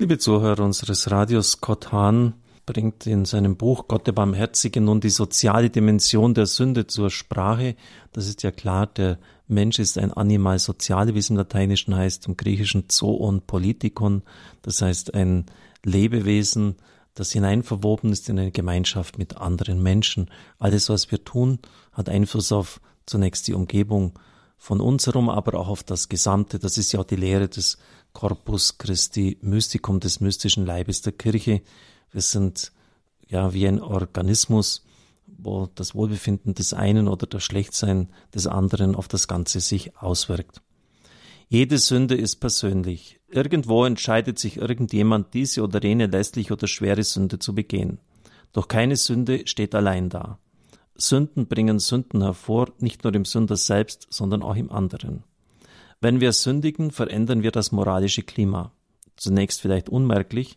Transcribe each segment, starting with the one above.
Liebe Zuhörer unseres Radios, Scott Hahn bringt in seinem Buch Gott der Barmherzige nun die soziale Dimension der Sünde zur Sprache. Das ist ja klar, der Mensch ist ein Animal soziale, wie es im Lateinischen heißt, im Griechischen Zoon Politikon, das heißt ein Lebewesen, das hineinverwoben ist in eine Gemeinschaft mit anderen Menschen. Alles, was wir tun, hat Einfluss auf zunächst die Umgebung von uns herum, aber auch auf das Gesamte. Das ist ja auch die Lehre des Corpus Christi Mysticum des mystischen Leibes der Kirche. Wir sind ja wie ein Organismus, wo das Wohlbefinden des einen oder das Schlechtsein des anderen auf das Ganze sich auswirkt. Jede Sünde ist persönlich. Irgendwo entscheidet sich irgendjemand, diese oder jene lässliche oder schwere Sünde zu begehen. Doch keine Sünde steht allein da. Sünden bringen Sünden hervor, nicht nur im Sünder selbst, sondern auch im anderen. Wenn wir sündigen, verändern wir das moralische Klima. Zunächst vielleicht unmerklich,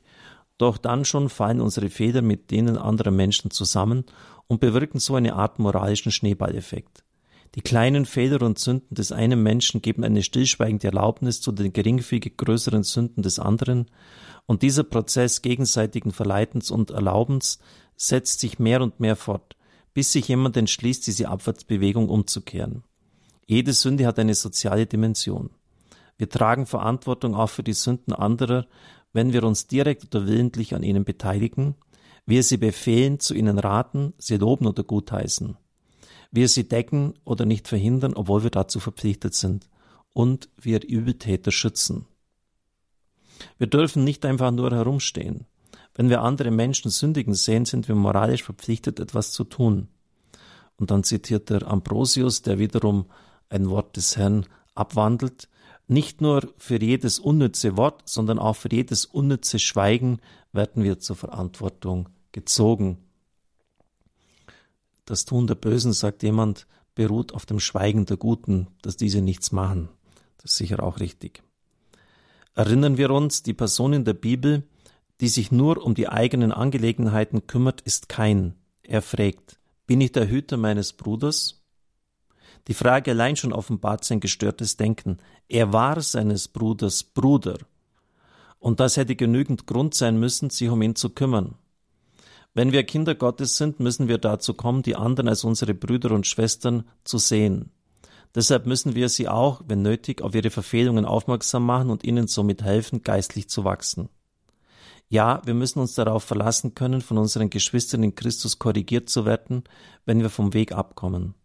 doch dann schon fallen unsere Fehler mit denen anderer Menschen zusammen und bewirken so eine Art moralischen Schneeballeffekt. Die kleinen Fehler und Sünden des einen Menschen geben eine stillschweigende Erlaubnis zu den geringfügig größeren Sünden des anderen, und dieser Prozess gegenseitigen Verleitens und Erlaubens setzt sich mehr und mehr fort, bis sich jemand entschließt, diese Abwärtsbewegung umzukehren. Jede Sünde hat eine soziale Dimension. Wir tragen Verantwortung auch für die Sünden anderer, wenn wir uns direkt oder willentlich an ihnen beteiligen, wir sie befehlen, zu ihnen raten, sie loben oder gutheißen. Wir sie decken oder nicht verhindern, obwohl wir dazu verpflichtet sind. Und wir Übeltäter schützen. Wir dürfen nicht einfach nur herumstehen. Wenn wir andere Menschen sündigen sehen, sind wir moralisch verpflichtet, etwas zu tun. Und dann zitiert der Ambrosius, der wiederum ein Wort des Herrn abwandelt, nicht nur für jedes unnütze Wort, sondern auch für jedes unnütze Schweigen werden wir zur Verantwortung gezogen. Das Tun der Bösen, sagt jemand, beruht auf dem Schweigen der Guten, dass diese nichts machen. Das ist sicher auch richtig. Erinnern wir uns, die Person in der Bibel, die sich nur um die eigenen Angelegenheiten kümmert, ist kein. Er fragt, bin ich der Hüter meines Bruders? Die Frage allein schon offenbart sein gestörtes Denken. Er war seines Bruders Bruder. Und das hätte genügend Grund sein müssen, sich um ihn zu kümmern. Wenn wir Kinder Gottes sind, müssen wir dazu kommen, die anderen als unsere Brüder und Schwestern zu sehen. Deshalb müssen wir sie auch, wenn nötig, auf ihre Verfehlungen aufmerksam machen und ihnen somit helfen, geistlich zu wachsen. Ja, wir müssen uns darauf verlassen können, von unseren Geschwistern in Christus korrigiert zu werden, wenn wir vom Weg abkommen.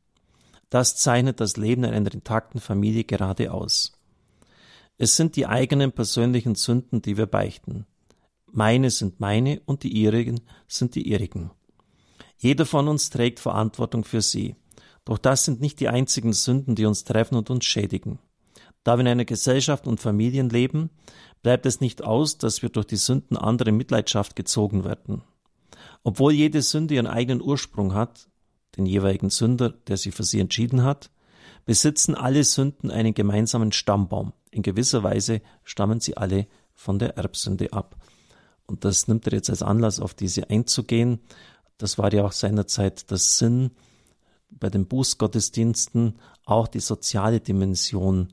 Das zeichnet das Leben in einer intakten Familie gerade aus. Es sind die eigenen persönlichen Sünden, die wir beichten. Meine sind meine und die ihrigen sind die ihrigen. Jeder von uns trägt Verantwortung für sie. Doch das sind nicht die einzigen Sünden, die uns treffen und uns schädigen. Da wir in einer Gesellschaft und Familien leben, bleibt es nicht aus, dass wir durch die Sünden anderer in Mitleidenschaft gezogen werden. Obwohl jede Sünde ihren eigenen Ursprung hat, den jeweiligen Sünder, der sich für sie entschieden hat, besitzen alle Sünden einen gemeinsamen Stammbaum. In gewisser Weise stammen sie alle von der Erbsünde ab. Und das nimmt er jetzt als Anlass, auf diese einzugehen. Das war ja auch seinerzeit das Sinn bei den Bußgottesdiensten, auch die soziale Dimension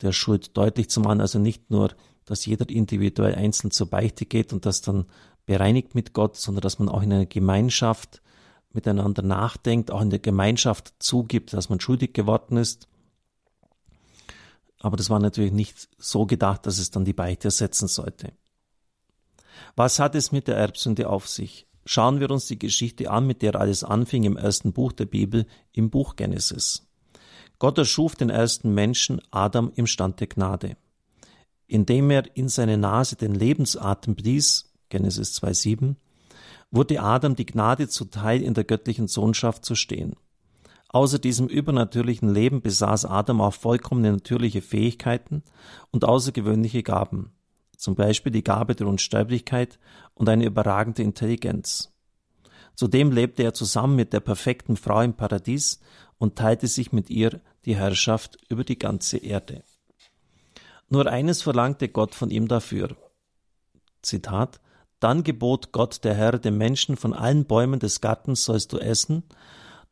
der Schuld deutlich zu machen. Also nicht nur, dass jeder individuell einzeln zur Beichte geht und das dann bereinigt mit Gott, sondern dass man auch in einer Gemeinschaft miteinander nachdenkt, auch in der Gemeinschaft zugibt, dass man schuldig geworden ist. Aber das war natürlich nicht so gedacht, dass es dann die Beichte ersetzen sollte. Was hat es mit der Erbsünde auf sich? Schauen wir uns die Geschichte an, mit der alles anfing im ersten Buch der Bibel, im Buch Genesis. Gott erschuf den ersten Menschen, Adam, im Stand der Gnade. Indem er in seine Nase den Lebensatem blies, Genesis 2,7, wurde Adam die Gnade zuteil, in der göttlichen Sohnschaft zu stehen. Außer diesem übernatürlichen Leben besaß Adam auch vollkommene natürliche Fähigkeiten und außergewöhnliche Gaben, zum Beispiel die Gabe der Unsterblichkeit und eine überragende Intelligenz. Zudem lebte er zusammen mit der perfekten Frau im Paradies und teilte sich mit ihr die Herrschaft über die ganze Erde. Nur eines verlangte Gott von ihm dafür. Zitat Dann gebot Gott der Herr dem Menschen, von allen Bäumen des Gartens sollst du essen,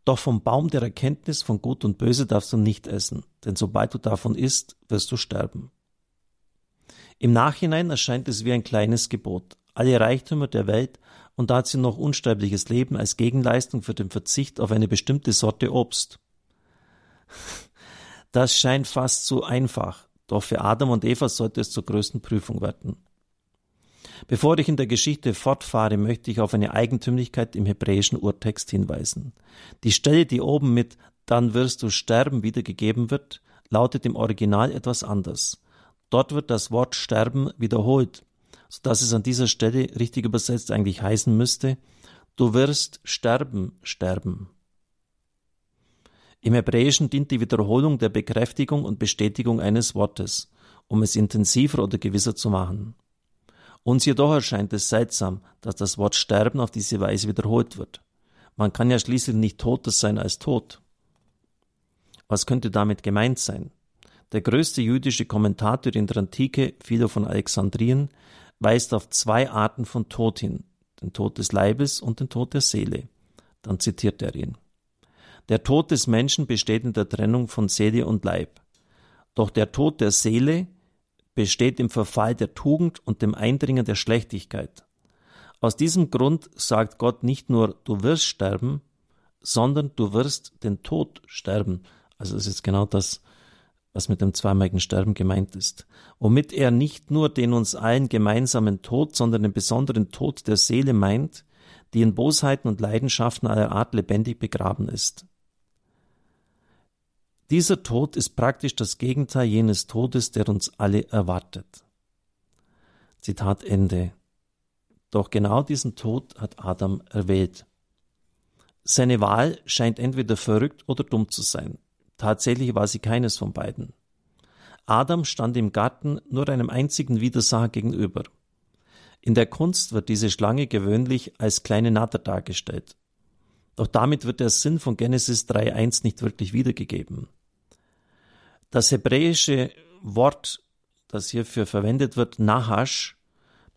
doch vom Baum der Erkenntnis von Gut und Böse darfst du nicht essen, denn sobald du davon isst, wirst du sterben. Im Nachhinein erscheint es wie ein kleines Gebot. Alle Reichtümer der Welt und dazu noch unsterbliches Leben als Gegenleistung für den Verzicht auf eine bestimmte Sorte Obst. Das scheint fast zu einfach, doch für Adam und Eva sollte es zur größten Prüfung werden. Bevor ich in der Geschichte fortfahre, möchte ich auf eine Eigentümlichkeit im hebräischen Urtext hinweisen. Die Stelle, die oben mit dann wirst du sterben wiedergegeben wird, lautet im Original etwas anders. Dort wird das Wort sterben wiederholt, so dass es an dieser Stelle richtig übersetzt eigentlich heißen müsste, du wirst sterben, sterben. Im Hebräischen dient die Wiederholung der Bekräftigung und Bestätigung eines Wortes, um es intensiver oder gewisser zu machen. Uns jedoch erscheint es seltsam, dass das Wort sterben auf diese Weise wiederholt wird. Man kann ja schließlich nicht toter sein als tot. Was könnte damit gemeint sein? Der größte jüdische Kommentator in der Antike, Philo von Alexandrien, weist auf zwei Arten von Tod hin, den Tod des Leibes und den Tod der Seele. Dann zitiert er ihn. Der Tod des Menschen besteht in der Trennung von Seele und Leib. Doch der Tod der Seele besteht im Verfall der Tugend und dem Eindringen der Schlechtigkeit. Aus diesem Grund sagt Gott nicht nur, du wirst sterben, sondern du wirst den Tod sterben. Also das ist genau das, was mit dem zweimaligen Sterben gemeint ist. Womit er nicht nur den uns allen gemeinsamen Tod, sondern den besonderen Tod der Seele meint, die in Bosheiten und Leidenschaften aller Art lebendig begraben ist. Dieser Tod ist praktisch das Gegenteil jenes Todes, der uns alle erwartet. Zitat Ende. Doch genau diesen Tod hat Adam erwählt. Seine Wahl scheint entweder verrückt oder dumm zu sein. Tatsächlich war sie keines von beiden. Adam stand im Garten nur einem einzigen Widersacher gegenüber. In der Kunst wird diese Schlange gewöhnlich als kleine Natter dargestellt. Doch damit wird der Sinn von Genesis 3.1 nicht wirklich wiedergegeben. Das hebräische Wort, das hierfür verwendet wird, Nahash,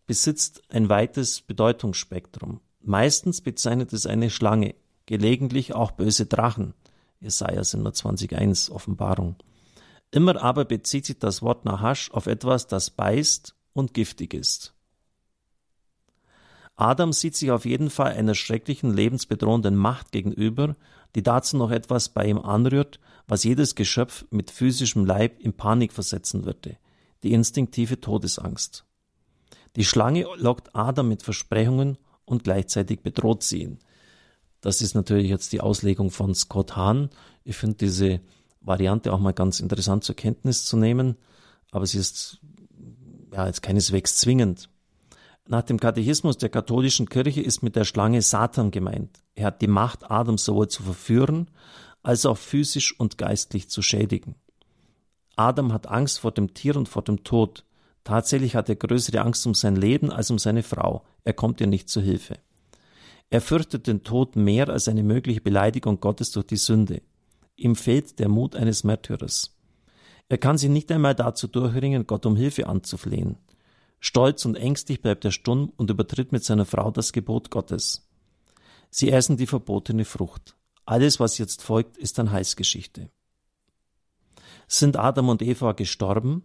besitzt ein weites Bedeutungsspektrum. Meistens bezeichnet es eine Schlange, gelegentlich auch böse Drachen. Jesaja sind nur 20.1 Offenbarung. Immer aber bezieht sich das Wort Nahash auf etwas, das beißt und giftig ist. Adam sieht sich auf jeden Fall einer schrecklichen, lebensbedrohenden Macht gegenüber, die dazu noch etwas bei ihm anrührt, was jedes Geschöpf mit physischem Leib in Panik versetzen würde, die instinktive Todesangst. Die Schlange lockt Adam mit Versprechungen und gleichzeitig bedroht sie ihn. Das ist natürlich jetzt die Auslegung von Scott Hahn. Ich finde diese Variante auch mal ganz interessant zur Kenntnis zu nehmen, aber sie ist ja jetzt keineswegs zwingend. Nach dem Katechismus der katholischen Kirche ist mit der Schlange Satan gemeint. Er hat die Macht, Adam sowohl zu verführen, als auch physisch und geistlich zu schädigen. Adam hat Angst vor dem Tier und vor dem Tod. Tatsächlich hat er größere Angst um sein Leben als um seine Frau. Er kommt ihr nicht zu Hilfe. Er fürchtet den Tod mehr als eine mögliche Beleidigung Gottes durch die Sünde. Ihm fehlt der Mut eines Märtyrers. Er kann sich nicht einmal dazu durchringen, Gott um Hilfe anzuflehen. Stolz und ängstlich bleibt er stumm und übertritt mit seiner Frau das Gebot Gottes. Sie essen die verbotene Frucht. Alles, was jetzt folgt, ist dann Heißgeschichte. Sind Adam und Eva gestorben?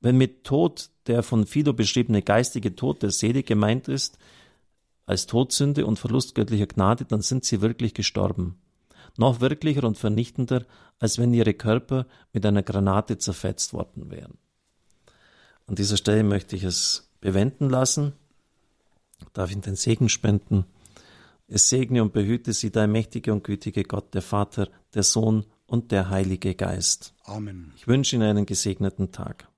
Wenn mit Tod der von Fido beschriebene geistige Tod der Seele gemeint ist, als Todsünde und Verlust göttlicher Gnade, dann sind sie wirklich gestorben. Noch wirklicher und vernichtender, als wenn ihre Körper mit einer Granate zerfetzt worden wären. An dieser Stelle möchte ich es bewenden lassen. Darf ich den Segen spenden? Es segne und behüte sie, der mächtige und gütige Gott, der Vater, der Sohn und der Heilige Geist. Amen. Ich wünsche Ihnen einen gesegneten Tag.